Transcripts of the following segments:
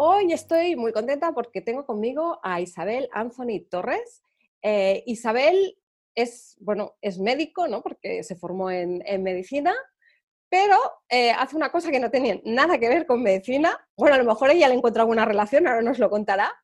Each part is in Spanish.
Hoy estoy muy contenta porque tengo conmigo a Isabel Anthony Torres. Eh, Isabel es, bueno, es médico, ¿no? Porque se formó en, medicina, pero eh, hace una cosa que no tenía nada que ver con medicina. Bueno, a lo mejor ella le encuentra alguna relación, ahora nos lo contará,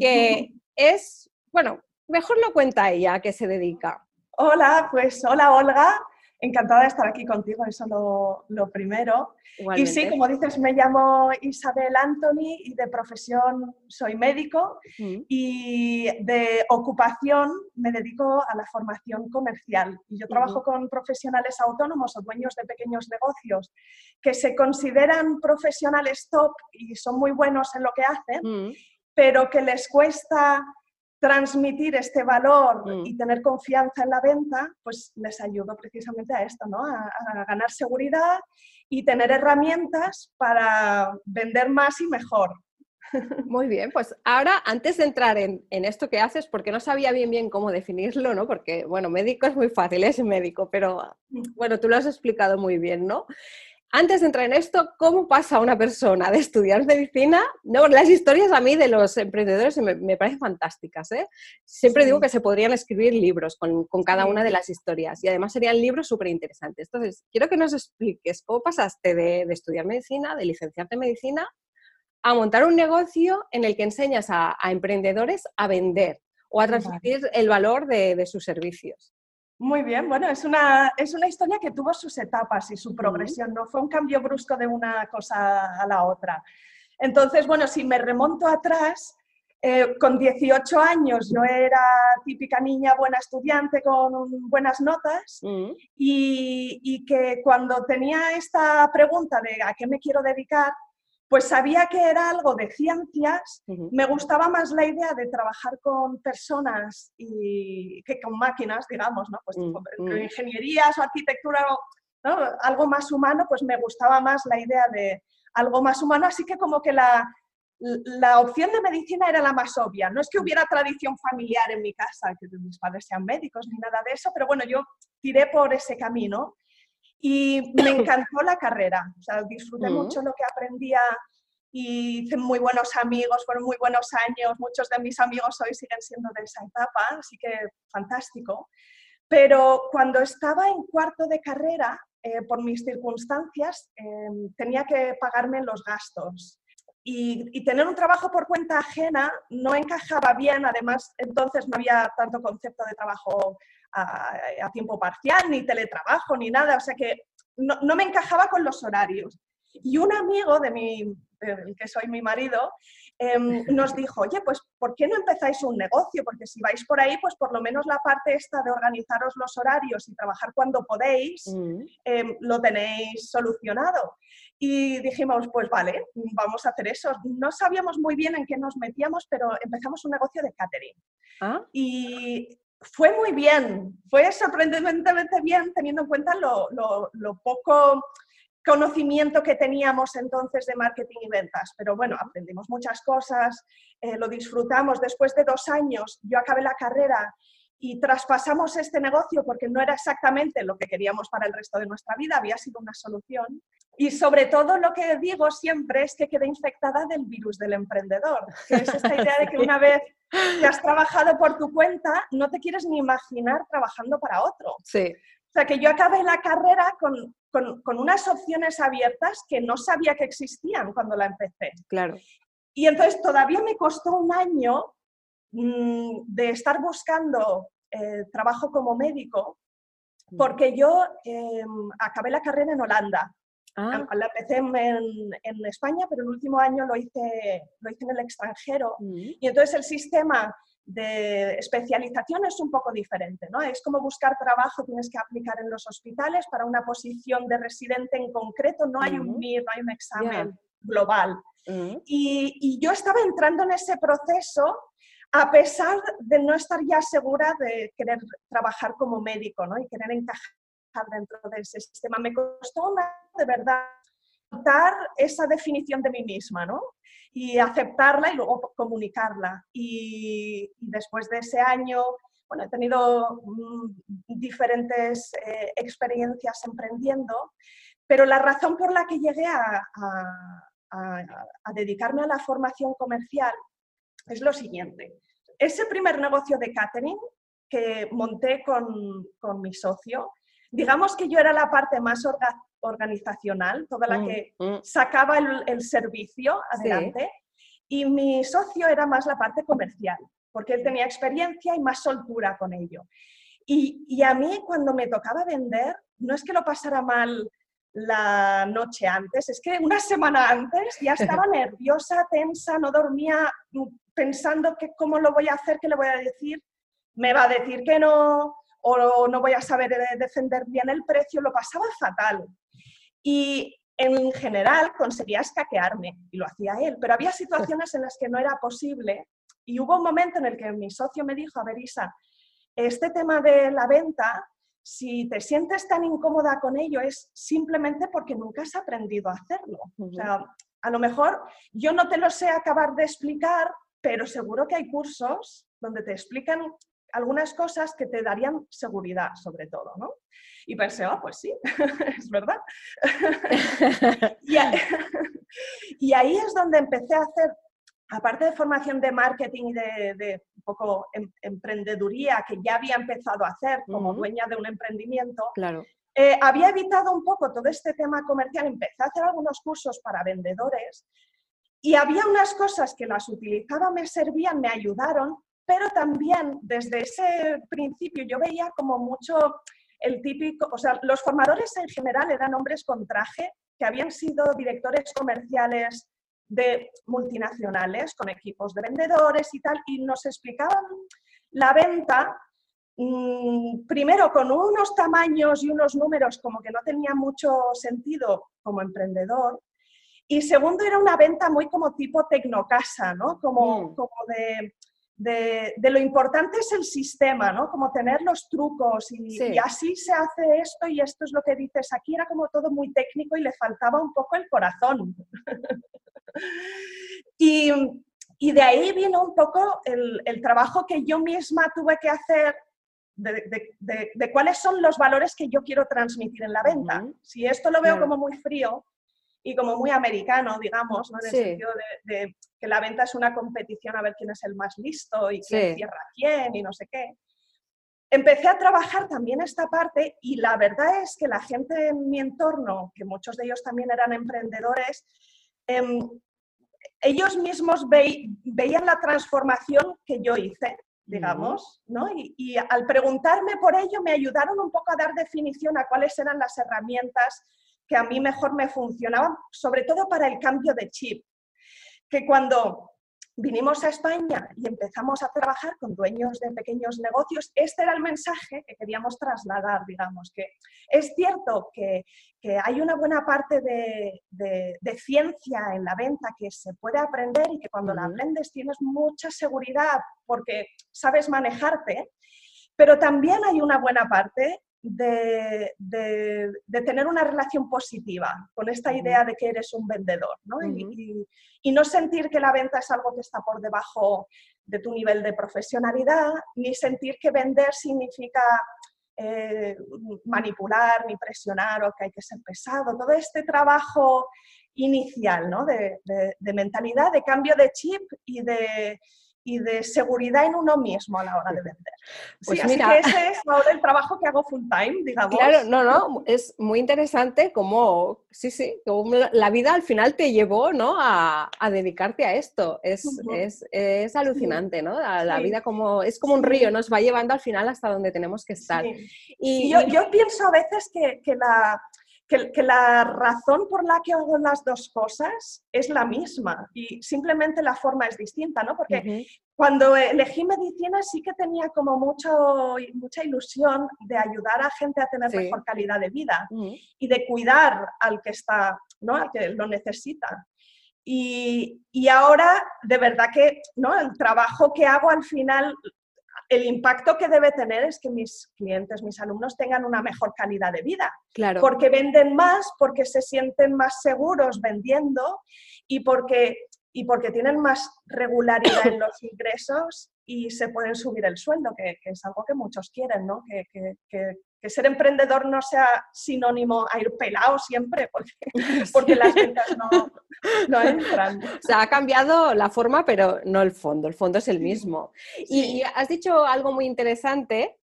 que es, bueno, mejor lo cuenta ella, a qué se dedica. Hola, pues hola Olga, encantada de estar aquí contigo, eso lo, lo primero. Y sí, como dices, me llamo Isabel Anthony y de profesión soy médico mm. y de ocupación me dedico a la formación comercial. Y yo trabajo con profesionales autónomos o dueños de pequeños negocios que se consideran profesionales top y son muy buenos en lo que hacen, mm. pero que les cuesta transmitir este valor mm. y tener confianza en la venta, pues les ayudo precisamente a esto, ¿no? A, ganar seguridad y tener herramientas para vender más y mejor. Muy bien, pues ahora antes de entrar en, en, esto que haces, porque no sabía bien bien cómo definirlo, ¿no? Porque, bueno, médico es muy fácil, es médico, pero mm. bueno, tú lo has explicado muy bien, ¿no? Antes de entrar en esto, ¿cómo pasa una persona de estudiar medicina? No, las historias a mí de los emprendedores me, parecen fantásticas. ¿eh? Siempre digo que se podrían escribir libros con, cada una de las historias y además serían libros súper interesantes. Entonces, quiero que nos expliques cómo pasaste de, estudiar medicina, de licenciarte en medicina, a montar un negocio en el que enseñas a, emprendedores a vender o a transmitir el valor de sus servicios. Muy bien, bueno, es una, es una historia que tuvo sus etapas y su progresión, no fue un cambio brusco de una cosa a la otra. Entonces, bueno, si me remonto atrás, eh, con 18 años yo era típica niña buena estudiante con buenas notas y, y, que cuando tenía esta pregunta de a qué me quiero dedicar, pues sabía que era algo de ciencias, me gustaba más la idea de trabajar con personas y que con máquinas, digamos, ¿no? Pues mm, mm. ingenierías o arquitectura, algo más humano, pues me gustaba más la idea de algo más humano, así que como que la, la opción de medicina era la más obvia. No es que hubiera tradición familiar en mi casa, que mis padres sean médicos ni nada de eso, pero bueno, yo tiré por ese camino y me encantó la carrera, o sea, disfruté mucho lo que aprendía y hice muy buenos amigos, fueron muy buenos años, muchos de mis amigos hoy siguen siendo de esa etapa, así que fantástico. Pero cuando estaba en cuarto de carrera, eh, por mis circunstancias, em, tenía que pagarme los gastos. Y, y, tener un trabajo por cuenta ajena no encajaba bien, además entonces no había tanto concepto de trabajo a, tiempo parcial, ni teletrabajo, ni nada, o sea que no, no, me encajaba con los horarios. Y un amigo de mi, que soy mi marido, em, nos dijo, oye, pues ¿por qué no empezáis un negocio? Porque si vais por ahí, pues por lo menos la parte esta de organizaros los horarios y trabajar cuando podéis, mm. em, lo tenéis solucionado. Y dijimos, pues vale, vamos a hacer eso. No sabíamos muy bien en qué nos metíamos, pero empezamos un negocio de catering. ¿Ah? Y fue muy bien, fue sorprendentemente bien teniendo en cuenta lo, poco conocimiento que teníamos entonces de marketing y ventas. Pero bueno, aprendimos muchas cosas, eh, lo disfrutamos. Después de dos años, yo acabé la carrera y traspasamos este negocio porque no era exactamente lo que queríamos para el resto de nuestra vida, había sido una solución. Y sobre todo lo que digo siempre es que quedé infectada del virus del emprendedor, que es esta idea de que una vez que has trabajado por tu cuenta, no te quieres ni imaginar trabajando para otro. Sí. O sea, que yo acabé la carrera con, con, con unas opciones abiertas que no sabía que existían cuando la empecé. Claro. Y entonces todavía me costó un año de estar buscando eh, trabajo como médico, mm. porque yo em, acabé la carrera en Holanda. Ah. La empecé en, España, pero el último año lo hice, lo hice en el extranjero. Mm. Y entonces el sistema de especialización es un poco diferente, ¿no? Es como buscar trabajo, tienes que aplicar en los hospitales para una posición de residente en concreto, no hay un MIR, no hay un examen global. Mm. Y, yo estaba entrando en ese proceso a pesar de no estar ya segura de querer trabajar como médico ¿no? y querer encajar dentro de ese sistema. Me costó de verdad dar esa definición de mí misma ¿no? y aceptarla y luego comunicarla. Y, después de ese año, bueno, he tenido mm, diferentes eh, experiencias emprendiendo, pero la razón por la que llegué a, dedicarme a la formación comercial es lo siguiente. Ese primer negocio de catering que monté con, con mi socio, digamos que yo era la parte más organizacional, toda la mm, que mm. sacaba el, servicio adelante, y mi socio era más la parte comercial, porque él tenía experiencia y más soltura con ello. Y, y, a mí cuando me tocaba vender, no es que lo pasara mal la noche antes, es que una semana antes ya estaba nerviosa, tensa, no dormía pensando que cómo lo voy a hacer, qué le voy a decir, me va a decir que no, o no voy a saber eh, defender bien el precio, lo pasaba fatal. Y en general conseguía escaquearme, y lo hacía él, pero había situaciones en las que no era posible, y hubo un momento en el que mi socio me dijo, a ver Isa, este tema de la venta si te sientes tan incómoda con ello es simplemente porque nunca has aprendido a hacerlo. O sea, a lo mejor yo no te lo sé acabar de explicar, pero seguro que hay cursos donde te explican algunas cosas que te darían seguridad, sobre todo, ¿no? Y pensé, oh, pues sí, es verdad. y, ahí es donde empecé a hacer aparte de formación de marketing y de, un poco em, emprendeduría que ya había empezado a hacer como dueña de un emprendimiento, claro. Eh, había evitado un poco todo este tema comercial, empecé a hacer algunos cursos para vendedores y había unas cosas que las utilizaba, me servían, me ayudaron, pero también desde ese principio yo veía como mucho el típico, o sea, los formadores en general eran hombres con traje que habían sido directores comerciales de multinacionales con equipos de vendedores y tal, y nos explicaban la venta mm, primero con unos tamaños y unos números como que no tenía mucho sentido como emprendedor, y segundo era una venta muy como tipo tecnocasa, ¿no? Como, mm. como de, de, lo importante es el sistema, ¿no? Como tener los trucos y, y, así se hace esto y esto es lo que dices. Aquí era como todo muy técnico y le faltaba un poco el corazón. Y, de ahí vino un poco el, trabajo que yo misma tuve que hacer de, cuáles son los valores que yo quiero transmitir en la venta. Si esto lo veo como muy frío y como muy americano, digamos, ¿no? en el sentido de, que la venta es una competición a ver quién es el más listo y quién cierra quién y no sé qué. Empecé a trabajar también esta parte y la verdad es que la gente en mi entorno, que muchos de ellos también eran emprendedores, Em, ellos mismos veían la transformación que yo hice, digamos, ¿no? Y, al preguntarme por ello me ayudaron un poco a dar definición a cuáles eran las herramientas que a mí mejor me funcionaban, sobre todo para el cambio de chip. Que cuando vinimos a España y empezamos a trabajar con dueños de pequeños negocios, este era el mensaje que queríamos trasladar, digamos, que es cierto que, hay una buena parte de, ciencia en la venta que se puede aprender y que cuando la aprendes tienes mucha seguridad porque sabes manejarte, pero también hay una buena parte de, tener una relación positiva con esta idea de que eres un vendedor ¿no? y, no sentir que la venta es algo que está por debajo de tu nivel de profesionalidad, ni sentir que vender significa eh, manipular, ni presionar o que hay que ser pesado. Todo este trabajo inicial ¿no? de mentalidad, de cambio de chip y de, y de seguridad en uno mismo a la hora de vender. Pues así que ese es ahora el trabajo que hago full time, digamos. Claro, no, no, es muy interesante cómo, sí, sí, la vida al final te llevó, ¿no? A, dedicarte a esto. Es, es, alucinante, ¿no? La, vida como, es como un río, nos va llevando al final hasta donde tenemos que estar. Y, yo, yo, pienso a veces que, que la que, la razón por la que hago las dos cosas es la misma y simplemente la forma es distinta, ¿no? Porque cuando elegí medicina sí que tenía como mucho, mucha ilusión de ayudar a gente a tener mejor calidad de vida y de cuidar al que está, ¿no? Al que lo necesita. Y, y, ahora, de verdad que ¿no? el trabajo que hago al final el impacto que debe tener es que mis clientes, mis alumnos tengan una mejor calidad de vida. Claro. Porque venden más, porque se sienten más seguros vendiendo y porque, y porque tienen más regularidad en los ingresos y se pueden subir el sueldo, que, es algo que muchos quieren, ¿no? Que, que, que, ser emprendedor no sea sinónimo a ir pelado siempre, porque, porque las ventas no, no entran. O sea, ha cambiado la forma, pero no el fondo. El fondo es el mismo. Y has dicho algo muy interesante,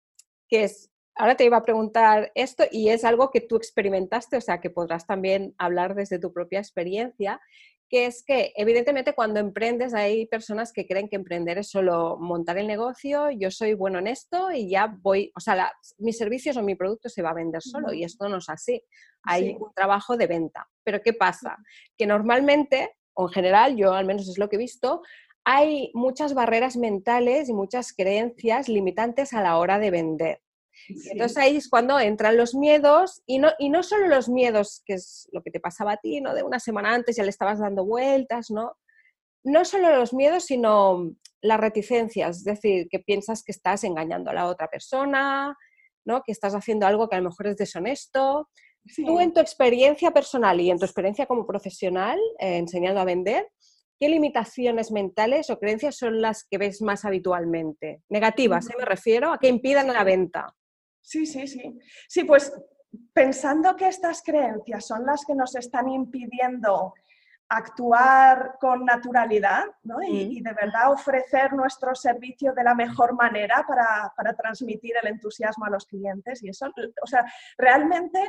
que es, ahora te iba a preguntar esto, y es algo que tú experimentaste, o sea, que podrás también hablar desde tu propia experiencia, que es que evidentemente cuando emprendes hay personas que creen que emprender es solo montar el negocio, yo soy bueno en esto y ya voy, o sea, mis servicios o mi producto se va a vender solo y esto no es así. Hay un trabajo de venta. Pero ¿qué pasa? Que normalmente, o en general, yo al menos es lo que he visto, hay muchas barreras mentales y muchas creencias limitantes a la hora de vender. Entonces ahí es cuando entran los miedos y no, y no solo los miedos, que es lo que te pasaba a ti, ¿no? De una semana antes ya le estabas dando vueltas, ¿no? No solo los miedos, sino las reticencias, es decir, que piensas que estás engañando a la otra persona, ¿no? Que estás haciendo algo que a lo mejor es deshonesto. Tú en tu experiencia personal y en tu experiencia como profesional eh, enseñando a vender, ¿qué limitaciones mentales o creencias son las que ves más habitualmente? Negativas, ¿eh? me refiero a que impidan la venta. Sí, sí, sí. Sí, pues pensando que estas creencias son las que nos están impidiendo actuar con naturalidad y, de verdad ofrecer nuestro servicio de la mejor manera para, transmitir el entusiasmo a los clientes. Y eso, o sea, realmente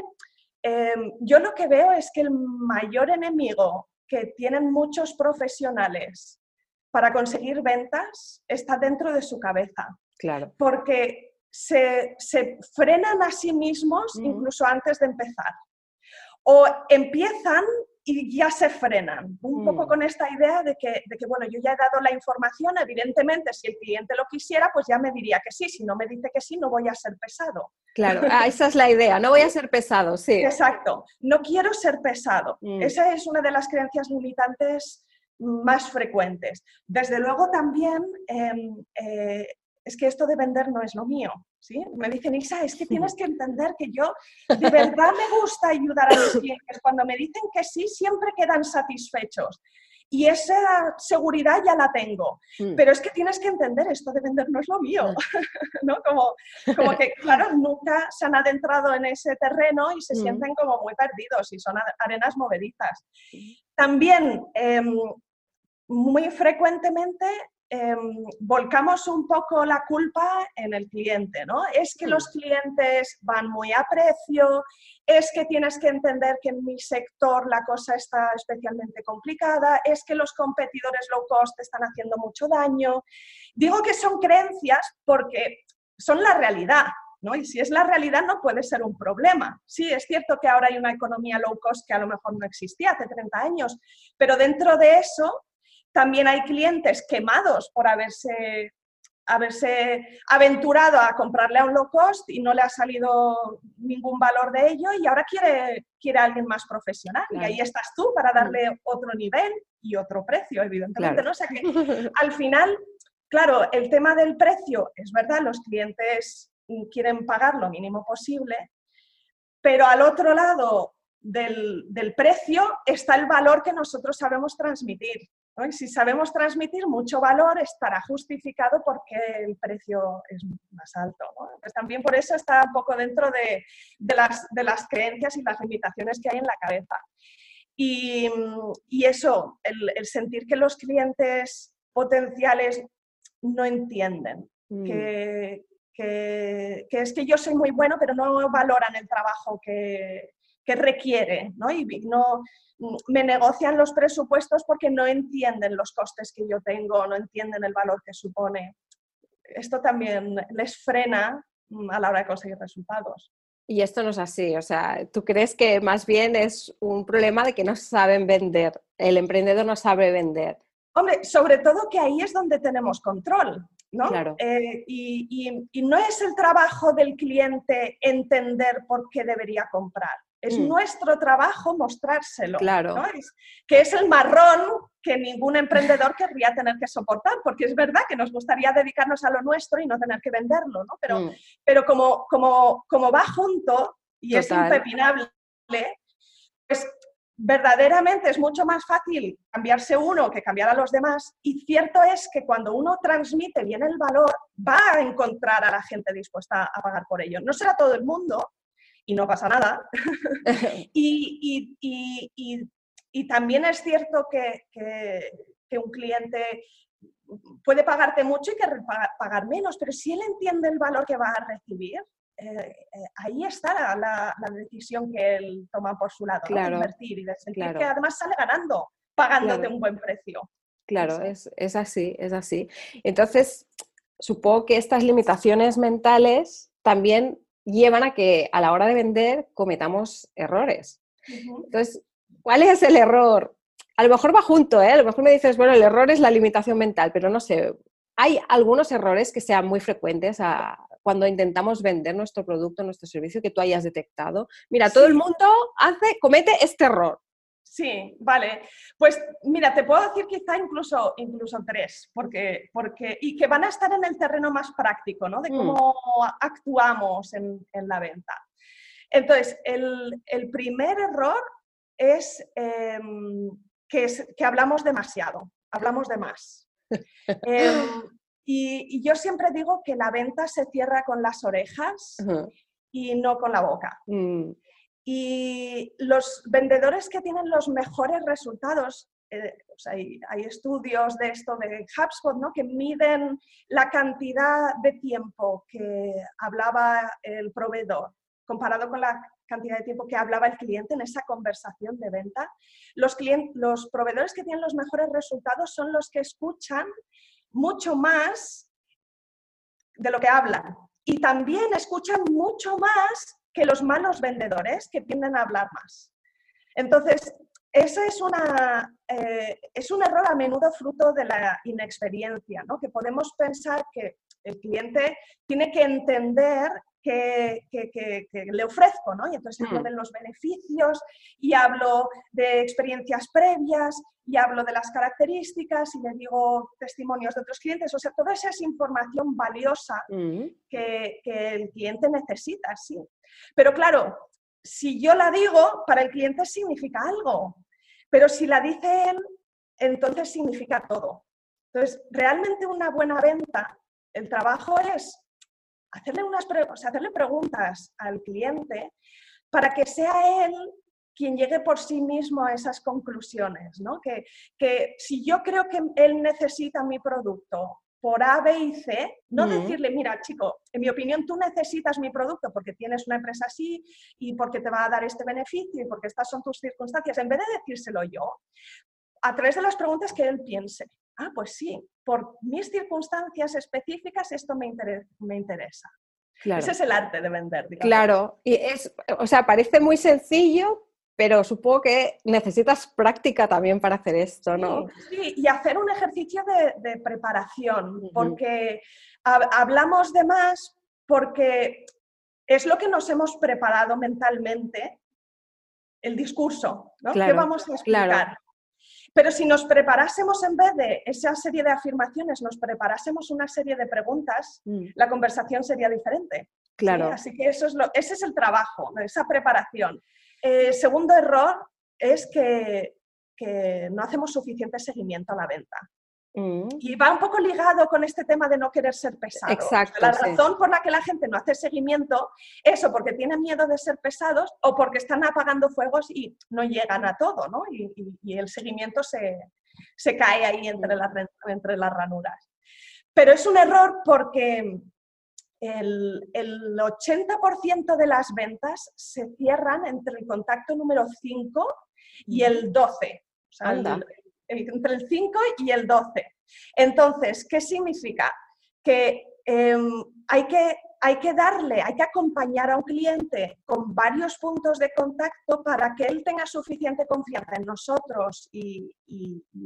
em, yo lo que veo es que el mayor enemigo que tienen muchos profesionales para conseguir ventas está dentro de su cabeza. Claro. Porque se, frenan a sí mismos incluso antes de empezar. O empiezan y ya se frenan, un poco mm. con esta idea de que, de que, bueno, yo ya he dado la información, evidentemente, si el cliente lo quisiera, pues ya me diría que sí, si no me dice que sí, no voy a ser pesado. Claro, ah, esa es la idea, no voy a ser pesado, sí. Exacto, no quiero ser pesado. Mm. Esa es una de las creencias limitantes más frecuentes. Desde luego también em, eh, es que esto de vender no es lo mío. ¿sí? Me dicen, Isa, es que tienes que entender que yo de verdad me gusta ayudar a los clientes. Cuando me dicen que sí, siempre quedan satisfechos. Y esa seguridad ya la tengo. Mm. Pero es que tienes que entender, esto de vender no es lo mío. Mm. ¿no? como, como que, claro, nunca se han adentrado en ese terreno y se mm. sienten como muy perdidos y son arenas movedizas. También, em, muy frecuentemente Em, volcamos un poco la culpa en el cliente, ¿no? Es que los clientes van muy a precio, es que tienes que entender que en mi sector la cosa está especialmente complicada, es que los competidores low cost están haciendo mucho daño. Digo que son creencias porque son la realidad, ¿no? Y si es la realidad no puede ser un problema. Sí, es cierto que ahora hay una economía low cost que a lo mejor no existía hace 30 años, pero dentro de eso también hay clientes quemados por haberse, haberse aventurado a comprarle a un low cost y no le ha salido ningún valor de ello y ahora quiere, quiere alguien más profesional. Y ahí estás tú para darle mm. otro nivel y otro precio, evidentemente. ¿no? O sea que al final, claro, el tema del precio, es verdad, los clientes quieren pagar lo mínimo posible, pero al otro lado del, del precio está el valor que nosotros sabemos transmitir. Si sabemos transmitir mucho valor, estará justificado porque el precio es más alto. Pues también por eso está un poco dentro de, las, creencias y las limitaciones que hay en la cabeza. Y, eso, el, sentir que los clientes potenciales no entienden, mm. que, es que yo soy muy bueno, pero no valoran el trabajo que, requiere, ¿no? Y no, me negocian los presupuestos porque no entienden los costes que yo tengo, no entienden el valor que supone. Esto también les frena mm, a la hora de conseguir resultados. Y esto no es así, o sea, ¿tú crees que más bien es un problema de que no saben vender? El emprendedor no sabe vender. Hombre, sobre todo que ahí es donde tenemos control, ¿no? Claro. Eh, y, y no es el trabajo del cliente entender por qué debería comprar Es mm. nuestro trabajo mostrárselo. Claro. que es el marrón que ningún emprendedor querría tener que soportar, porque es verdad que nos gustaría dedicarnos a lo nuestro y no tener que venderlo, ¿no? Pero, mm. pero como, como, como va junto y es impepinable, pues verdaderamente es mucho más fácil cambiarse uno que cambiar a los demás y cierto es que cuando uno transmite bien el valor va a encontrar a la gente dispuesta a pagar por ello. No será todo el mundo y no pasa nada. y, también es cierto que, un cliente puede pagarte mucho y que pagar menos, pero si él entiende el valor que va a recibir, eh, eh, ahí está la, decisión que él toma por su lado, invertir y de sentir que además sale ganando, pagándote un buen precio. Claro, es, así, es así. Entonces, supongo que estas limitaciones mentales también llevan a que a la hora de vender cometamos errores. Entonces, ¿cuál es el error? A lo mejor va junto, ¿eh? A lo mejor me dices, bueno, el error es la limitación mental, pero no sé, hay algunos errores que sean muy frecuentes a, cuando intentamos vender nuestro producto, nuestro servicio, que tú hayas detectado? Mira, todo el mundo hace, comete este error. Sí, vale. Pues mira, te puedo decir quizá incluso, incluso tres, porque, porque, y que van a estar en el terreno más práctico, ¿no? De mm. cómo actuamos en, la venta. Entonces, el, primer error es, em, que es que hablamos demasiado, hablamos de más. Em, y, yo siempre digo que la venta se cierra con las orejas y no con la boca. Mm. Y los vendedores que tienen los mejores resultados, eh, hay, estudios de esto de HubSpot, ¿no? que miden la cantidad de tiempo que hablaba el proveedor comparado con la cantidad de tiempo que hablaba el cliente en esa conversación de venta. Los, los proveedores que tienen los mejores resultados son los que escuchan mucho más de lo que hablan. Y también escuchan mucho más que los malos vendedores que tienden a hablar más. Entonces, eso es, una, eh, es un error a menudo fruto de la inexperiencia, ¿no? que podemos pensar que el cliente tiene que entender que, le ofrezco, ¿no? Y entonces hablo mm. de los beneficios y hablo de experiencias previas y hablo de las características y le digo testimonios de otros clientes. O sea, toda esa es información valiosa mm. que, el cliente necesita, sí. Pero claro, si yo la digo, para el cliente significa algo. Pero si la dice él, entonces significa todo. Entonces, realmente una buena venta, el trabajo es hacerle, unas hacerle preguntas al cliente para que sea él quien llegue por sí mismo a esas conclusiones, ¿no? Que, que si yo creo que él necesita mi producto por A, B y C, no decirle, mira, chico, en mi opinión tú necesitas mi producto porque tienes una empresa así y porque te va a dar este beneficio y porque estas son tus circunstancias, en vez de decírselo yo, a través de las preguntas que él piense ah, pues sí, por mis circunstancias específicas esto me, interesa. Ese es el arte de vender. Claro, y es, o sea, parece muy sencillo, pero supongo que necesitas práctica también para hacer esto, ¿no? Sí, y hacer un ejercicio de, preparación, porque hablamos de más porque es lo que nos hemos preparado mentalmente, el discurso, ¿no? ¿Qué vamos a explicar? Pero si nos preparásemos en vez de esa serie de afirmaciones, nos preparásemos una serie de preguntas, mm. la conversación sería diferente. Claro. Así que eso es lo, ese es el trabajo, esa preparación. Eh, segundo error es que, que no hacemos suficiente seguimiento a la venta. Mm. Y va un poco ligado con este tema de no querer ser pesado. Exacto. la razón por la que la gente no hace seguimiento es o porque tiene miedo de ser pesados o porque están apagando fuegos y no llegan a todo, ¿no? Y, el seguimiento se, cae ahí entre las, entre las ranuras. Pero es un error porque el, 80% de las ventas se cierran entre el contacto número 5 y el 12. O sea, entre el 5 y el 12. Entonces, ¿qué significa? Que, em, hay que hay que darle, hay que acompañar a un cliente con varios puntos de contacto para que él tenga suficiente confianza en nosotros y,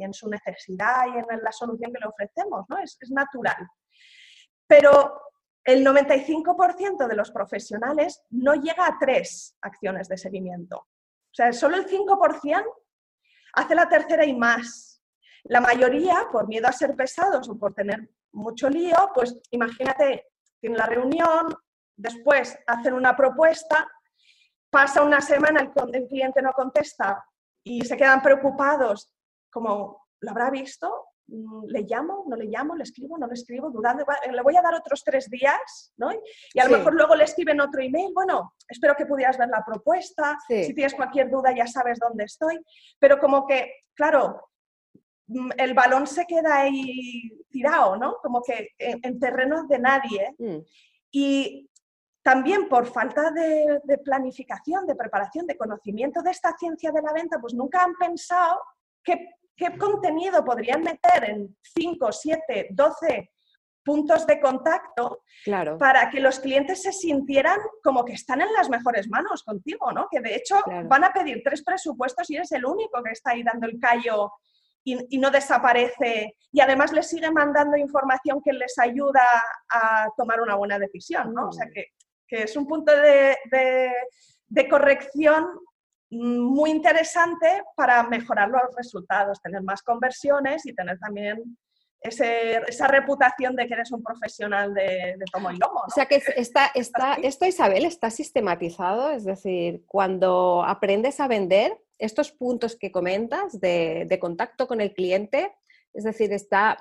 en su necesidad y en la solución que le ofrecemos, ¿no? Es, es natural. Pero el 95% de los profesionales no llega a tres acciones de seguimiento. O sea, solo el 5% hace la tercera y más. La mayoría, por miedo a ser pesados o por tener mucho lío, pues imagínate, tienen la reunión, después hacen una propuesta, pasa una semana, el, el cliente no contesta y se quedan preocupados, como, ¿lo habrá visto? Mm, le llamo, no le llamo, le escribo, no le escribo, dudando, le voy a dar otros tres días, ¿no? Y a lo mejor luego le escriben otro email, bueno, espero que pudieras ver la propuesta, si tienes cualquier duda ya sabes dónde estoy, pero como que, claro, mm, el balón se queda ahí tirado, ¿no? Como que en, terreno de nadie. Mm. Y también por falta de, de, planificación, de preparación, de conocimiento de esta ciencia de la venta, pues nunca han pensado que ¿Qué contenido podrían meter en 5, 7, 12 puntos de contacto claro. para que los clientes se sintieran como que están en las mejores manos contigo, ¿no? Que de hecho van a pedir tres presupuestos y eres el único que está ahí dando el callo y, no desaparece y además les sigue mandando información que les ayuda a tomar una buena decisión, ¿no? O sea mm. que, es un punto de, de corrección muy interesante para mejorar los resultados, tener más conversiones y tener también esa reputación de que eres un profesional de, tomo y lomo. O sea que está, está, esto, Isabel, está sistematizado, es decir, cuando aprendes a vender, estos puntos que comentas de, contacto con el cliente, es decir, está,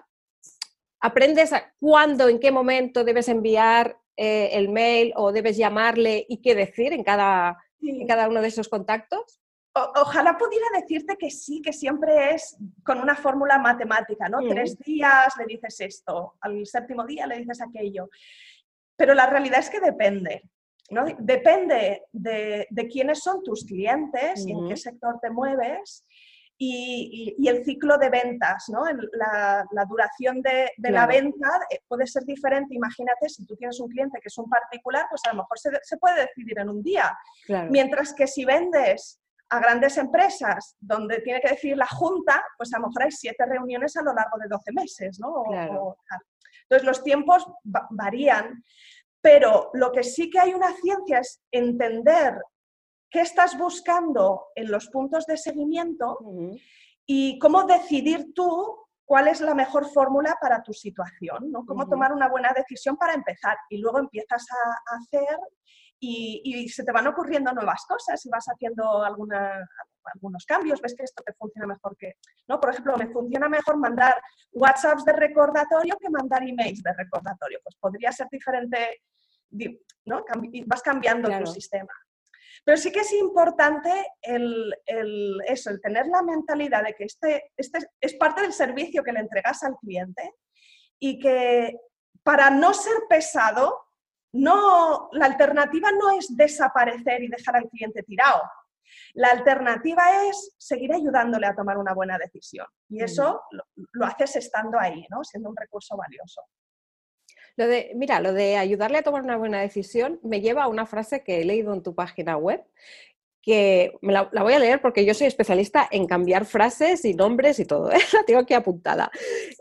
aprendes a cuándo, en qué momento debes enviar eh, el mail o debes llamarle y qué decir en cada, en cada uno de esos contactos? ojalá pudiera decirte que sí, que siempre es con una fórmula matemática, ¿no? Tres días le dices esto, al séptimo día le dices aquello. Pero la realidad es que depende. ¿no? Depende de, quiénes son tus clientes y en qué sector te mueves y, el ciclo de ventas, ¿no? la, duración de, la venta eh, puede ser diferente. Imagínate, si tú tienes un cliente que es un particular, pues a lo mejor se, puede decidir en un día. Mientras que si vendes a grandes empresas donde tiene que decidir la junta, pues a lo mejor hay siete reuniones a lo largo de 12 meses, ¿no? entonces los tiempos varían, pero lo que sí que hay una ciencia es entender qué estás buscando en los puntos de seguimiento y cómo decidir tú cuál es la mejor fórmula para tu situación, ¿no? Cómo tomar una buena decisión para empezar y luego empiezas a, hacer y, se te van ocurriendo nuevas cosas y vas haciendo algunos cambios, ves que esto te funciona mejor que, ¿no? Por ejemplo, me funciona mejor mandar WhatsApps de recordatorio que mandar emails de recordatorio. Pues podría ser diferente, ¿no? vas cambiando tu sistema. Pero sí que es importante el, eso, el tener la mentalidad de que este, este es parte del servicio que le entregas al cliente y que para no ser pesado, no, la alternativa no es desaparecer y dejar al cliente tirado. La alternativa es seguir ayudándole a tomar una buena decisión. Y eso lo, lo haces estando ahí, ¿no? siendo un recurso valioso. Lo de, mira, lo de ayudarle a tomar una buena decisión me lleva a una frase que he leído en tu página web, que me la, voy a leer porque yo soy especialista en cambiar frases y nombres y todo, ¿eh? la tengo aquí apuntada.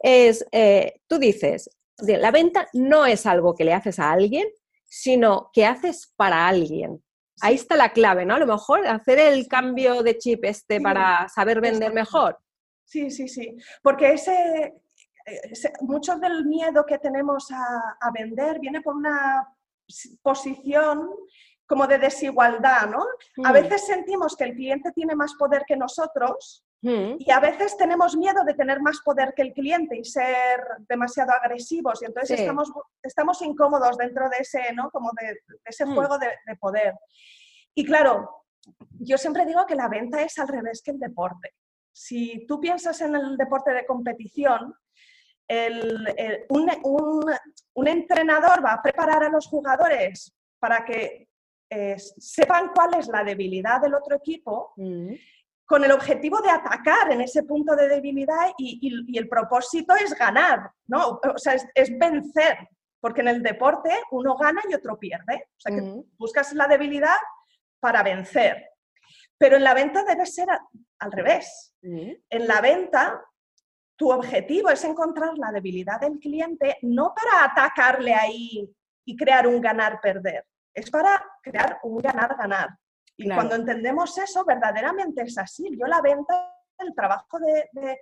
Es, eh, tú dices, la venta no es algo que le haces a alguien, sino que haces para alguien. Ahí está la clave, ¿no? A lo mejor hacer el cambio de chip este para saber vender mejor. Sí, sí, sí. Porque ese, mucho del miedo que tenemos a, vender viene por una posición como de desigualdad, ¿no? A mm. veces sentimos que el cliente tiene más poder que nosotros mm. y a veces tenemos miedo de tener más poder que el cliente y ser demasiado agresivos y entonces estamos, estamos incómodos dentro de ese, ¿no? Como de, ese mm. juego de, de poder. Y claro, yo siempre digo que la venta es al revés que el deporte. Si tú piensas en el deporte de competición, un, entrenador va a preparar a los jugadores para que eh, sepan cuál es la debilidad del otro equipo, mm. con el objetivo de atacar en ese punto de debilidad y, el propósito es ganar, ¿no? O sea, es, vencer, porque en el deporte uno gana y otro pierde. O sea, que mm. buscas la debilidad para vencer. Pero en la venta debe ser al revés. Mm. En la venta tu objetivo es encontrar la debilidad del cliente no para atacarle ahí y crear un ganar-perder, es para crear un ganar-ganar. Y cuando entendemos eso, verdaderamente es así. Yo la venta, el trabajo de,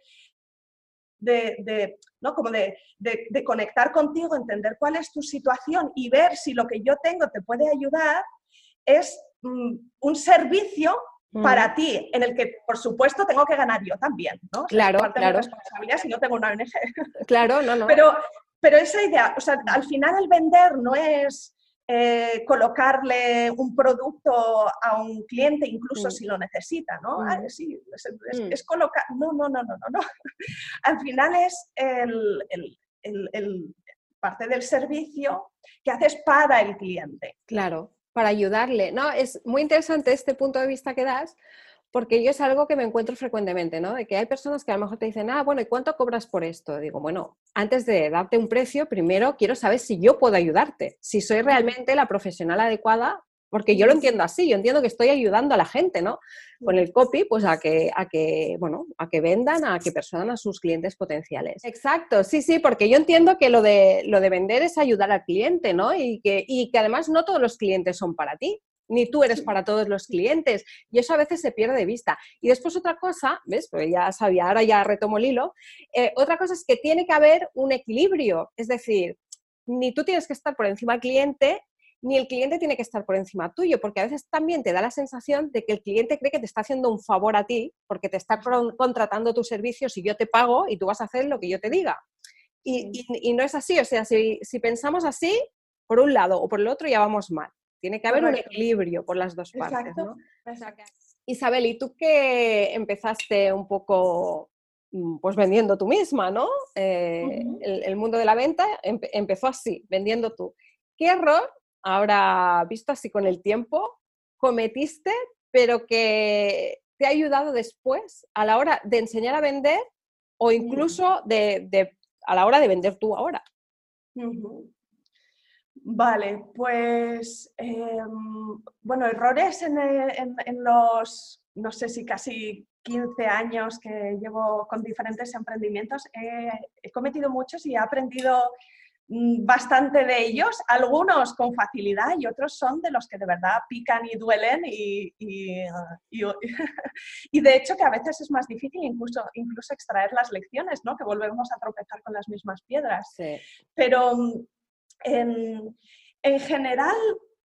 de, ¿no? como de, de, conectar contigo, entender cuál es tu situación y ver si lo que yo tengo te puede ayudar, es mm, un servicio para ti, en el que, por supuesto, tengo que ganar yo también, ¿no? Claro, claro. responsabilidad si no tengo una ONG. Claro, no, no. Pero, pero esa idea, o sea, al final el vender no es eh, colocarle un producto a un cliente, incluso mm. si lo necesita, ¿no? Mm. sí, mm. es, colocar. No, no, no, no, no, no. Al final es el, el, parte del servicio que haces para el cliente. Claro, para ayudarle. No, es muy interesante este punto de vista que das, porque yo es algo que me encuentro frecuentemente, ¿no? De que hay personas que a lo mejor te dicen, ah, bueno, ¿y cuánto cobras por esto? Digo, bueno, antes de darte un precio, primero quiero saber si yo puedo ayudarte, si soy realmente la profesional adecuada, porque yo lo entiendo así, yo entiendo que estoy ayudando a la gente, ¿no? Con el copy, pues a que, a que, bueno, a que vendan, a que persuadan a sus clientes potenciales. Exacto, sí, sí, porque yo entiendo que lo de, lo de vender es ayudar al cliente, ¿no? Y que, y que además no todos los clientes son para ti ni tú eres para todos los clientes. Y eso a veces se pierde de vista. Y después otra cosa, ¿ves? Pues ya sabía, ahora ya retomo el hilo. Eh, otra cosa es que tiene que haber un equilibrio. Es decir, ni tú tienes que estar por encima del cliente, ni el cliente tiene que estar por encima tuyo, porque a veces también te da la sensación de que el cliente cree que te está haciendo un favor a ti, porque te está contratando tus servicios y yo te pago y tú vas a hacer lo que yo te diga. Y, no es así, o sea, si, si pensamos así, por un lado o por el otro ya vamos mal. Tiene que haber un equilibrio por las dos partes. ¿no? Isabel, ¿y tú que empezaste un poco mm, pues vendiendo tú misma, ¿no? Eh, el, mundo de la venta empezó así, vendiendo tú. ¿Qué error, ahora visto así con el tiempo, cometiste, pero que te ha ayudado después a la hora de enseñar a vender o incluso de, a la hora de vender tú ahora? Vale, pues em, bueno, errores en, los, no sé si casi 15 años que llevo con diferentes emprendimientos, he cometido muchos y he aprendido bastante de ellos, algunos con facilidad y otros son de los que de verdad pican y duelen y, y, de hecho que a veces es más difícil incluso, incluso extraer las lecciones, ¿no? que volvemos a tropezar con las mismas piedras. Pero en, general,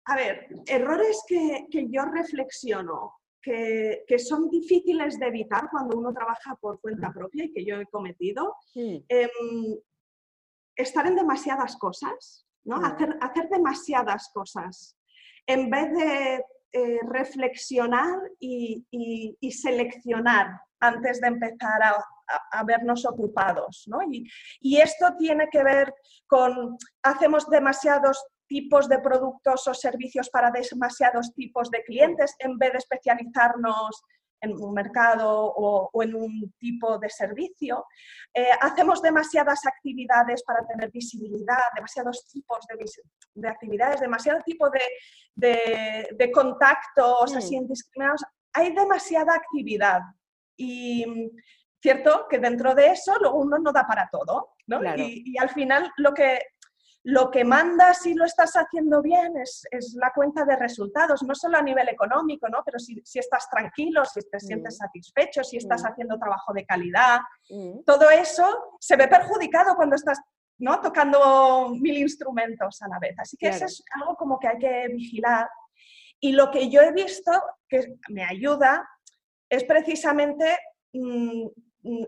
a ver, errores que, yo reflexiono, que, son difíciles de evitar cuando uno trabaja por cuenta propia y que yo he cometido, em, estar en demasiadas cosas, ¿no? Hacer, hacer demasiadas cosas en vez de eh, reflexionar y, seleccionar antes de empezar a, vernos ocupados. ¿no? Y, y, esto tiene que ver con, hacemos demasiados tipos de productos o servicios para demasiados tipos de clientes en vez de especializarnos en un mercado o, en un tipo de servicio. Eh, hacemos demasiadas actividades para tener visibilidad, demasiados tipos de, actividades, demasiado tipo de, de, contactos mm. así indiscriminados. Hay demasiada actividad y cierto que dentro de eso luego uno no da para todo. ¿no? Y, y, al final lo que lo que manda si lo estás haciendo bien es, la cuenta de resultados, no solo a nivel económico, ¿no? pero si, estás tranquilo, si te sientes mm. satisfecho, si estás mm. haciendo trabajo de calidad, mm. todo eso se ve perjudicado cuando estás ¿no? tocando mil instrumentos a la vez. Así que eso es algo como que hay que vigilar. Y lo que yo he visto que me ayuda es precisamente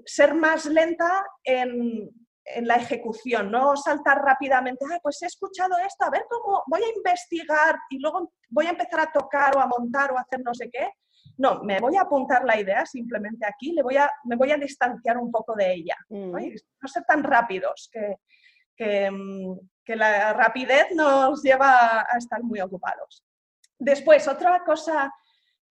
ser más lenta en, en la ejecución, no saltar rápidamente, ah, pues he escuchado esto, a ver cómo voy a investigar y luego voy a empezar a tocar o a montar o a hacer no sé qué. No, me voy a apuntar la idea simplemente aquí, le voy a, me voy a distanciar un poco de ella. ¿no? Mm. ser tan rápidos, que, que, mm, que la rapidez nos lleva a estar muy ocupados. Después, otra cosa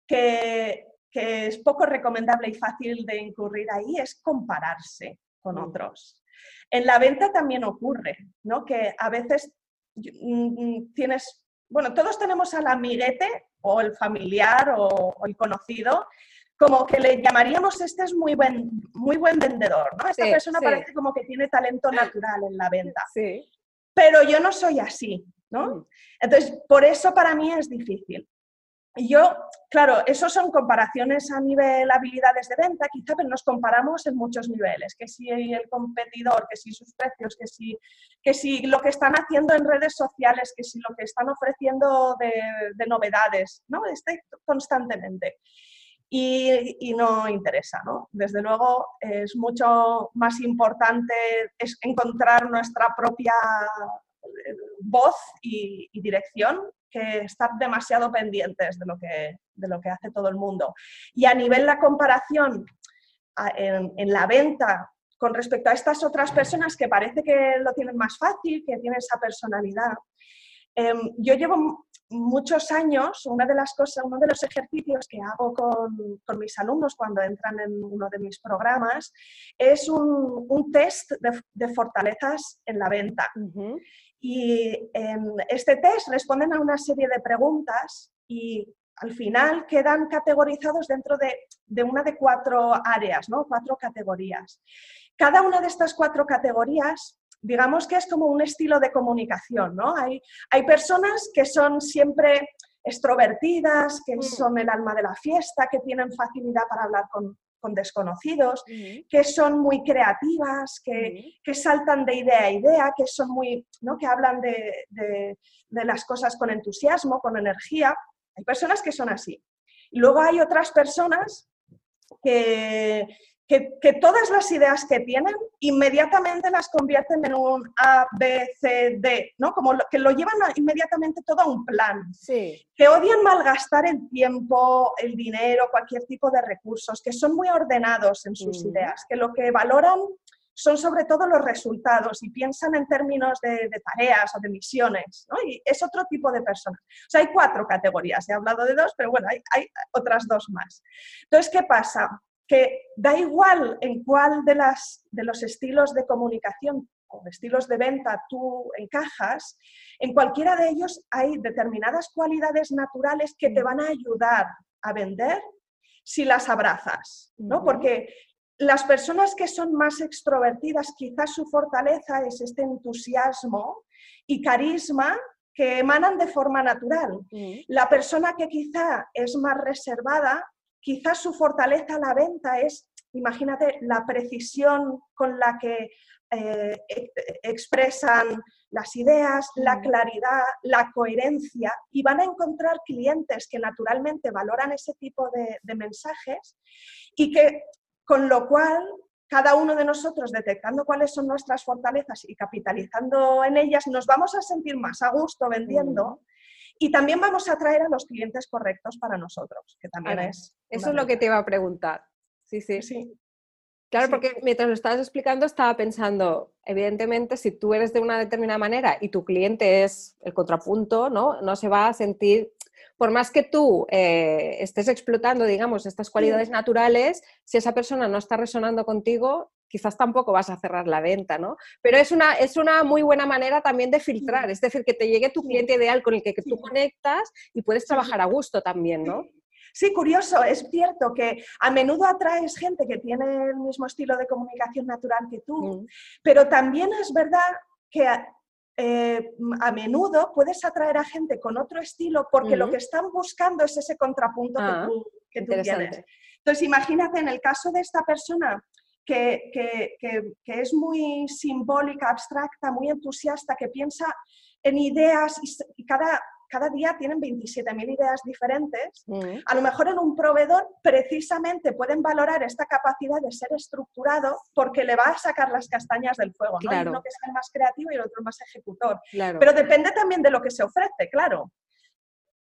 que, que es poco recomendable y fácil de incurrir ahí es compararse con mm. otros. En la venta también ocurre, ¿no? Que a veces mm, mm, tienes, bueno, todos tenemos al amiguete o el familiar o, el conocido, como que le llamaríamos, este es muy buen, muy buen vendedor, ¿no? Esta persona parece como que tiene talento natural en la venta. Sí. Pero yo no soy así. ¿no? Mm. Entonces, por eso para mí es difícil. Y yo, claro, eso son comparaciones a nivel habilidades de venta, quizá, pero nos comparamos en muchos niveles, que si el competidor, que si sus precios, que si, que si lo que están haciendo en redes sociales, que si lo que están ofreciendo de, novedades, ¿no? Este, constantemente. Y, no interesa, ¿no? Desde luego es mucho más importante es encontrar nuestra propia eh, voz y dirección que estar demasiado pendientes de lo que, de lo que hace todo el mundo. Y a nivel la comparación en, la venta con respecto a estas otras personas que parece que lo tienen más fácil, que tienen esa personalidad. Em, yo llevo muchos años, una de las cosas, uno de los ejercicios que hago con, con mis alumnos cuando entran en uno de mis programas es un, un test de, de, fortalezas en la venta. Y en este test responden a una serie de preguntas y al final quedan categorizados dentro de, de una de cuatro áreas, ¿no? cuatro categorías. Cada una de estas cuatro categorías digamos que es como un estilo de comunicación, ¿no? Hay, hay personas que son siempre extrovertidas, que mm. son el alma de la fiesta, que tienen facilidad para hablar con, con desconocidos, que son muy creativas, que, que, saltan de idea a idea, que son muy, ¿no? que hablan de, de, de, las cosas con entusiasmo, con energía. Hay personas que son así. Y luego hay otras personas que, que, todas las ideas que tienen inmediatamente las convierten en un A, B, C, D, ¿no? Como que lo llevan inmediatamente todo a un plan. Sí. Que odian malgastar el tiempo, el dinero, cualquier tipo de recursos, que son muy ordenados en sus mm. ideas, que lo que valoran son sobre todo los resultados y piensan en términos de, tareas o de misiones, ¿no? Y es otro tipo de personas. O sea, hay cuatro categorías, he hablado de dos, pero bueno, hay, hay otras dos más. Entonces, ¿qué pasa? Que da igual en cuál de, las, de los estilos de comunicación o estilos de venta tú encajas, en cualquiera de ellos hay determinadas cualidades naturales que te van a ayudar a vender si las abrazas, ¿no? Porque las personas que son más extrovertidas, quizás su fortaleza es este entusiasmo y carisma que emanan de forma natural. La persona que quizá es más reservada quizás su fortaleza a la venta es, imagínate, la precisión con la que eh, expresan las ideas, la claridad, la coherencia y van a encontrar clientes que naturalmente valoran ese tipo de, de mensajes y que con lo cual cada uno de nosotros detectando cuáles son nuestras fortalezas y capitalizando en ellas, nos vamos a sentir más a gusto vendiendo y también vamos a atraer a los clientes correctos para nosotros, que también es... Eso es lo que te iba a preguntar. Sí, sí. sí. Claro, porque mientras lo estabas explicando estaba pensando, evidentemente, si tú eres de una determinada manera y tu cliente es el contrapunto, ¿no? No se va a sentir, por más que tú eh, estés explotando, digamos, estas cualidades naturales, si esa persona no está resonando contigo, quizás tampoco vas a cerrar la venta, ¿no? Pero es una, es una muy buena manera también de filtrar, es decir, que te llegue tu cliente ideal con el que, tú conectas y puedes trabajar a gusto también, ¿no? Sí, curioso, es cierto que a menudo atraes gente que tiene el mismo estilo de comunicación natural que tú, mm. pero también es verdad que eh, a menudo puedes atraer a gente con otro estilo porque lo que están buscando es ese contrapunto que ah, tú, que tú tienes. Entonces, imagínate en el caso de esta persona que, es muy simbólica, abstracta, muy entusiasta, que piensa en ideas y, cada, cada día tienen 27.000 ideas diferentes. Mm. A lo mejor en un proveedor precisamente pueden valorar esta capacidad de ser estructurado porque le va a sacar las castañas del fuego. ¿no? Hay uno que es el más creativo y el otro más ejecutor. Pero depende también de lo que se ofrece, claro.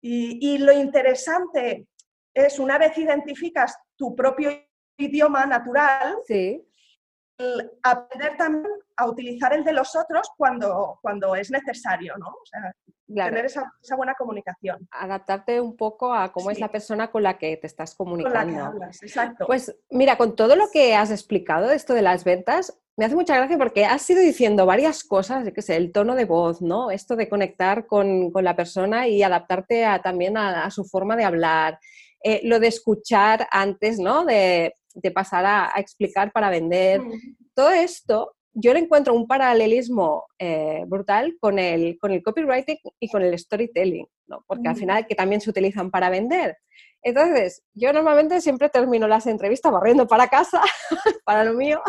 y lo interesante es, una vez identificas tu propio idioma natural, sí. aprender también a utilizar el de los otros cuando, cuando es necesario, ¿no? O sea, tener esa, buena comunicación. Adaptarte un poco a cómo es la persona con la que te estás comunicando. exacto. Pues mira, con todo lo que has explicado de esto de las ventas, me hace mucha gracia porque has ido diciendo varias cosas, que sé, el tono de voz, ¿no? Esto de conectar con, con la persona y adaptarte a, también a, su forma de hablar. Eh, lo de escuchar antes, ¿no? De, de pasar a, explicar para vender. Todo esto yo le encuentro un paralelismo eh, brutal con el, con el copywriting y con el storytelling, ¿no? porque al final que también se utilizan para vender. Entonces, yo normalmente siempre termino las entrevistas barriendo para casa, para lo mío,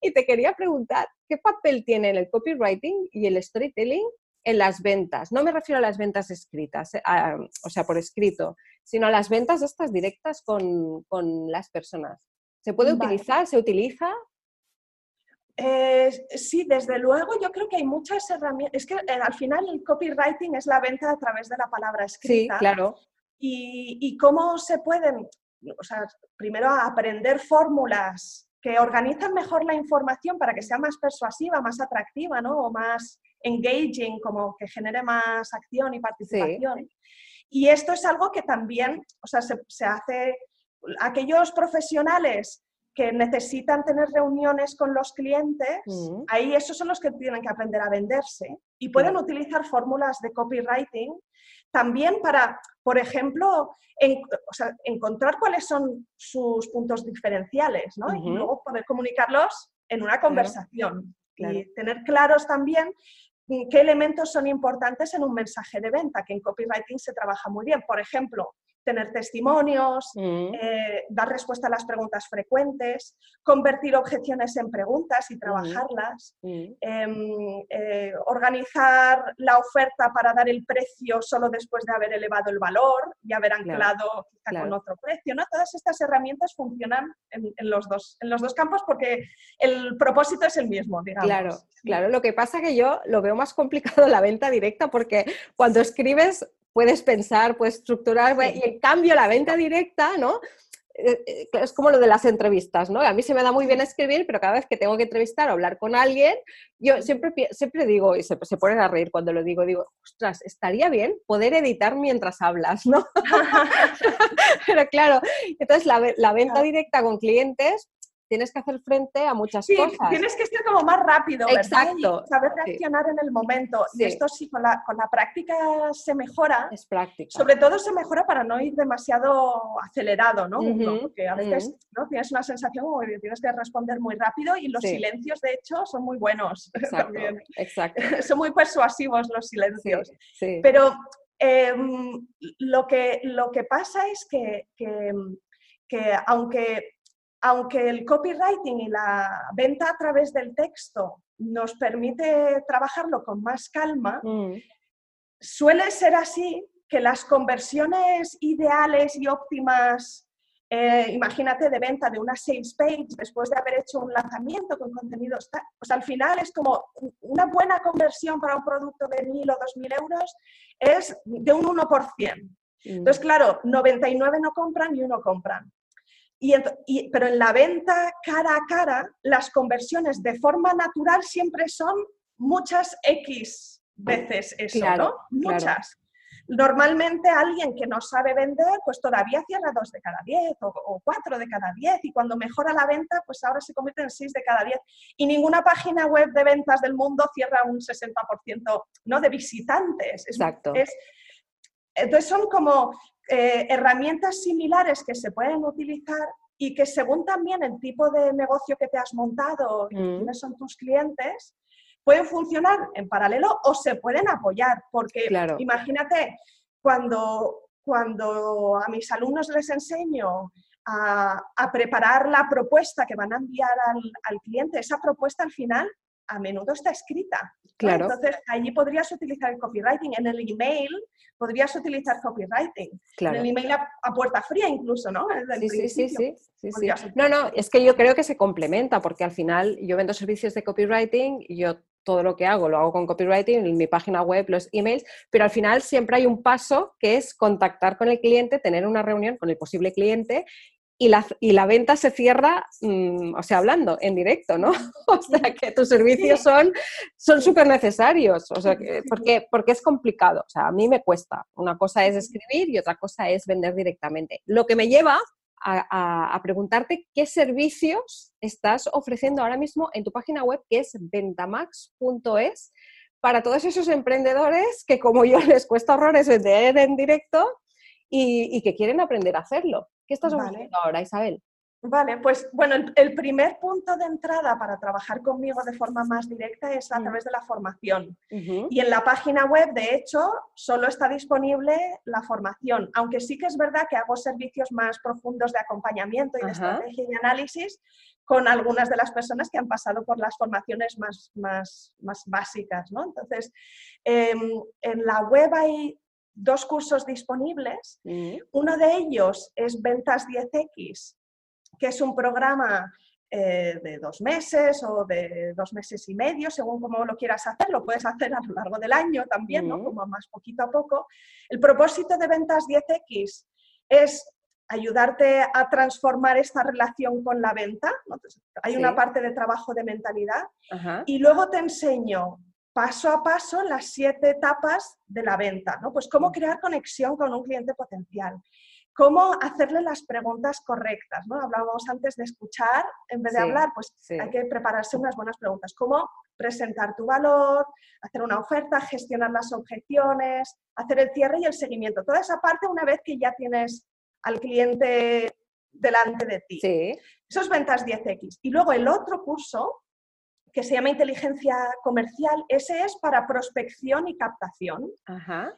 y te quería preguntar, ¿qué papel tiene el copywriting y el storytelling en las ventas? No me refiero a las ventas escritas, eh, o sea, por escrito, sino a las ventas estas directas con, las personas. ¿Se puede utilizar? ¿Se utiliza? Eh, sí, desde luego yo creo que hay muchas herramientas. Es que eh, al final el copywriting es la venta a través de la palabra escrita. Sí, claro. Y, cómo se pueden, o sea, primero aprender fórmulas que organizan mejor la información para que sea más persuasiva, más atractiva, ¿no? O más engaging, como que genere más acción y participación. Y esto es algo que también, o sea, se, se hace, aquellos profesionales que necesitan tener reuniones con los clientes, mm. ahí esos son los que tienen que aprender a venderse y pueden utilizar fórmulas de copywriting también para, por ejemplo, encontrar cuáles son sus puntos diferenciales ¿no? y luego poder comunicarlos en una conversación y tener claros también qué elementos son importantes en un mensaje de venta, que en copywriting se trabaja muy bien. Por ejemplo, tener testimonios, mm. eh, dar respuesta a las preguntas frecuentes, convertir objeciones en preguntas y mm. trabajarlas, mm. Em, eh, organizar la oferta para dar el precio solo después de haber elevado el valor y haber anclado con otro precio. ¿no? Todas estas herramientas funcionan en, los dos, en los dos campos porque el propósito es el mismo, digamos. Claro, claro. Lo que pasa que yo lo veo más complicado la venta directa porque cuando escribes puedes pensar, puedes estructurar, y en cambio la venta directa, ¿no? Eh, eh, es como lo de las entrevistas, ¿no? A mí se me da muy bien escribir, pero cada vez que tengo que entrevistar o hablar con alguien, yo siempre, siempre digo, y se, se ponen a reír cuando lo digo, digo, ostras, estaría bien poder editar mientras hablas, ¿no? pero claro, entonces la, la venta directa con clientes, tienes que hacer frente a muchas sí, cosas. Tienes que ser como más rápido, ¿verdad? Exacto. saber reaccionar en el momento. Y esto sí, con la, con la, práctica se mejora. Es práctica. Sobre todo se mejora para no ir demasiado acelerado, ¿no? Porque a veces ¿no? tienes una sensación como que tienes que responder muy rápido y los silencios, de hecho, son muy buenos. Exacto. Exacto. son muy persuasivos los silencios. Sí, Pero em, lo, que, lo que pasa es que, que, que aunque aunque el copywriting y la venta a través del texto nos permite trabajarlo con más calma, mm. suele ser así que las conversiones ideales y óptimas, eh, imagínate de venta de una sales page después de haber hecho un lanzamiento con contenido, pues al final es como una buena conversión para un producto de 1.000 o 2.000 euros es de un 1%. Mm. Entonces, claro, 99 no compran y uno compran. Y, pero en la venta cara a cara, las conversiones de forma natural siempre son muchas X veces eso, ¿no? Muchas. Normalmente alguien que no sabe vender, pues todavía cierra dos de cada diez o, cuatro de cada diez y cuando mejora la venta, pues ahora se convierte en seis de cada diez. Y ninguna página web de ventas del mundo cierra un 60% ¿no? de visitantes. Exacto. entonces son como eh, herramientas similares que se pueden utilizar y que según también el tipo de negocio que te has montado y mm. quiénes son tus clientes, pueden funcionar en paralelo o se pueden apoyar. Porque imagínate, cuando, cuando a mis alumnos les enseño a, preparar la propuesta que van a enviar al, al cliente, esa propuesta al final a menudo está escrita. Claro. Entonces, allí podrías utilizar el copywriting. En el email podrías utilizar copywriting. En el email a, puerta fría incluso, ¿no? Sí, sí, sí, sí, No, no, es que yo creo que se complementa porque al final yo vendo servicios de copywriting yo todo lo que hago lo hago con copywriting, en mi página web, los emails, pero al final siempre hay un paso que es contactar con el cliente, tener una reunión con el posible cliente y la, y la venta se cierra, mm, o sea, hablando en directo, ¿no? O sea, que tus servicios son súper necesarios, o sea, porque, porque es complicado, o sea, a mí me cuesta. Una cosa es escribir y otra cosa es vender directamente. Lo que me lleva a, a, preguntarte qué servicios estás ofreciendo ahora mismo en tu página web, que es ventamax.es, para todos esos emprendedores que como yo les cuesta horrores vender en directo y, y que quieren aprender a hacerlo. ¿Qué estás ofreciendo ahora, Isabel? Vale, pues bueno, el, primer punto de entrada para trabajar conmigo de forma más directa es a través de la formación. Y en la página web, de hecho, solo está disponible la formación, aunque sí que es verdad que hago servicios más profundos de acompañamiento y de estrategia y análisis con algunas de las personas que han pasado por las formaciones más, más, más básicas. ¿no? Entonces, em, en la web hay dos cursos disponibles. Uno de ellos es Ventas 10X, que es un programa eh, de dos meses o de dos meses y medio, según como lo quieras hacer, lo puedes hacer a lo largo del año también, ¿no? como más poquito a poco. El propósito de Ventas 10X es ayudarte a transformar esta relación con la venta. hay una parte de trabajo de mentalidad y luego te enseño paso a paso las siete etapas de la venta, ¿no? Pues cómo crear conexión con un cliente potencial, cómo hacerle las preguntas correctas, ¿no? Hablábamos antes de escuchar en vez de hablar, pues hay que prepararse unas buenas preguntas, cómo presentar tu valor, hacer una oferta, gestionar las objeciones, hacer el cierre y el seguimiento. Toda esa parte una vez que ya tienes al cliente delante de ti. Sí. Eso es ventas 10X. Y luego el otro curso que se llama inteligencia comercial, ese es para prospección y captación.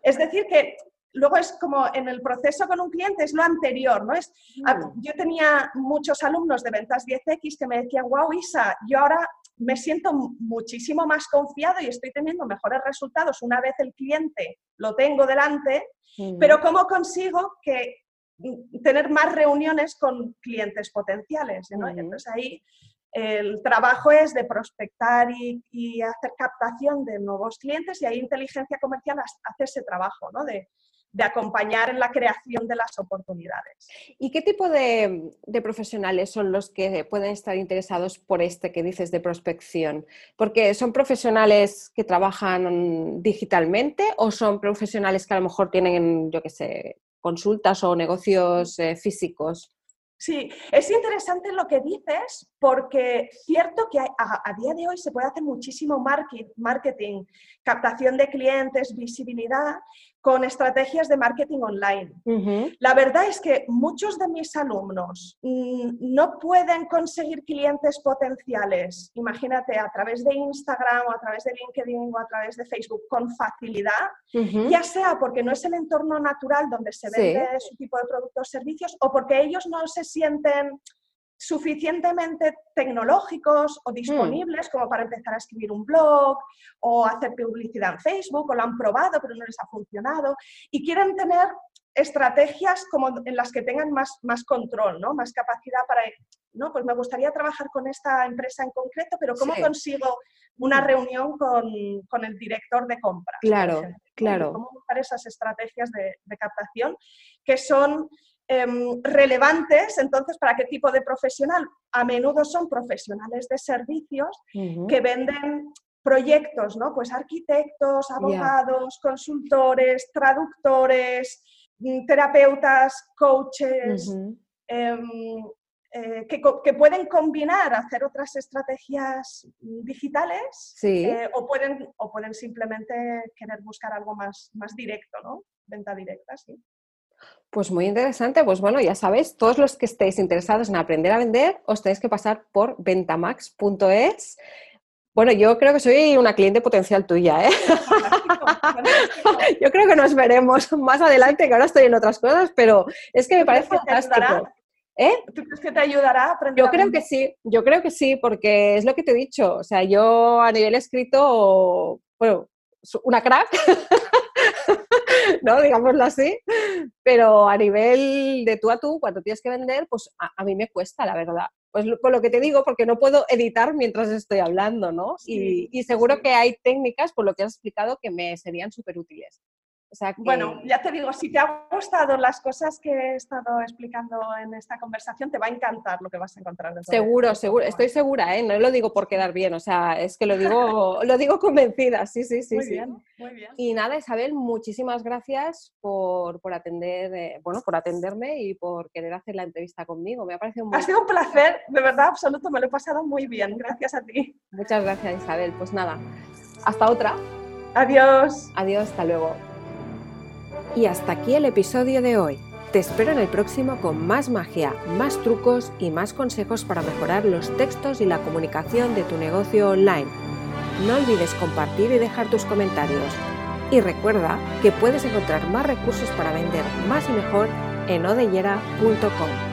Es decir, que luego es como en el proceso con un cliente, es lo anterior, ¿no? Es, mm. Yo tenía muchos alumnos de ventas 10X que me decían, wow, Isa, yo ahora me siento muchísimo más confiado y estoy teniendo mejores resultados una vez el cliente lo tengo delante, mm. pero ¿cómo consigo que mm, tener más reuniones con clientes potenciales? Entonces ahí el trabajo es de prospectar y, hacer captación de nuevos clientes y ahí inteligencia comercial hace ese trabajo, ¿no? De, acompañar en la creación de las oportunidades. ¿Y qué tipo de, profesionales son los que pueden estar interesados por este que dices de prospección? Porque son profesionales que trabajan digitalmente o son profesionales que a lo mejor tienen, yo qué sé, consultas o negocios eh, físicos. Sí, es interesante lo que dices porque cierto que a, día de hoy se puede hacer muchísimo marketing, captación de clientes, visibilidad, con estrategias de marketing online. La verdad es que muchos de mis alumnos mm, no pueden conseguir clientes potenciales, imagínate, a través de Instagram o a través de LinkedIn o a través de Facebook con facilidad, ya sea porque no es el entorno natural donde se vende su tipo de productos o servicios o porque ellos no se sienten suficientemente tecnológicos o mm. disponibles como para empezar a escribir un blog o hacer publicidad en Facebook o lo han probado pero no les ha funcionado y quieren tener estrategias como en las que tengan más, más control, ¿no? más capacidad para, no, pues me gustaría trabajar con esta empresa en concreto, pero ¿cómo consigo una mm. reunión con, el director de compras? Claro, claro. ¿Cómo buscar esas estrategias de, de captación que son Em, relevantes, entonces, ¿para qué tipo de profesional? A menudo son profesionales de servicios que venden proyectos, ¿no? Pues arquitectos, abogados, consultores, traductores, mm, terapeutas, coaches, em, eh, que, pueden combinar, hacer otras estrategias digitales eh, o, pueden, o pueden simplemente querer buscar algo más, más directo, ¿no? Venta directa, sí. Pues muy interesante. Pues bueno, ya sabéis, todos los que estéis interesados en aprender a vender, os tenéis que pasar por ventamax.es. Bueno, yo creo que soy una cliente potencial tuya, ¿eh? yo creo que nos veremos más adelante, que ahora estoy en otras cosas, pero es que me parece fantástico. ¿Eh? ¿Tú crees que te ayudará a aprender? Yo creo que sí, yo creo que sí, porque es lo que te he dicho. O sea, yo a nivel escrito, bueno, una crack, ¿no? Digámoslo así. Pero a nivel de tú a tú, cuando tienes que vender, pues a, mí me cuesta, la verdad. Pues por lo que te digo, porque no puedo editar mientras estoy hablando, ¿no? y, seguro que hay técnicas, por lo que has explicado, que me serían súper útiles. Bueno, ya te digo, si te han gustado las cosas que he estado explicando en esta conversación, te va a encantar lo que vas a encontrar. Seguro, seguro, estoy segura, ¿eh? no lo digo por quedar bien, o sea, es que lo digo, lo digo convencida, sí, sí, sí. Muy bien, muy bien. Y nada, Isabel, muchísimas gracias por, atender, eh, bueno, por atenderme y por querer hacer la entrevista conmigo. Me ha parecido muy... Ha sido un placer, de verdad, absoluto, me lo he pasado muy bien, gracias a ti. Muchas gracias, Isabel. Pues nada, hasta otra. Adiós. Adiós, hasta luego. Y hasta aquí el episodio de hoy. Te espero en el próximo con más magia, más trucos y más consejos para mejorar los textos y la comunicación de tu negocio online. No olvides compartir y dejar tus comentarios. Y recuerda que puedes encontrar más recursos para vender más y mejor en odellera.com.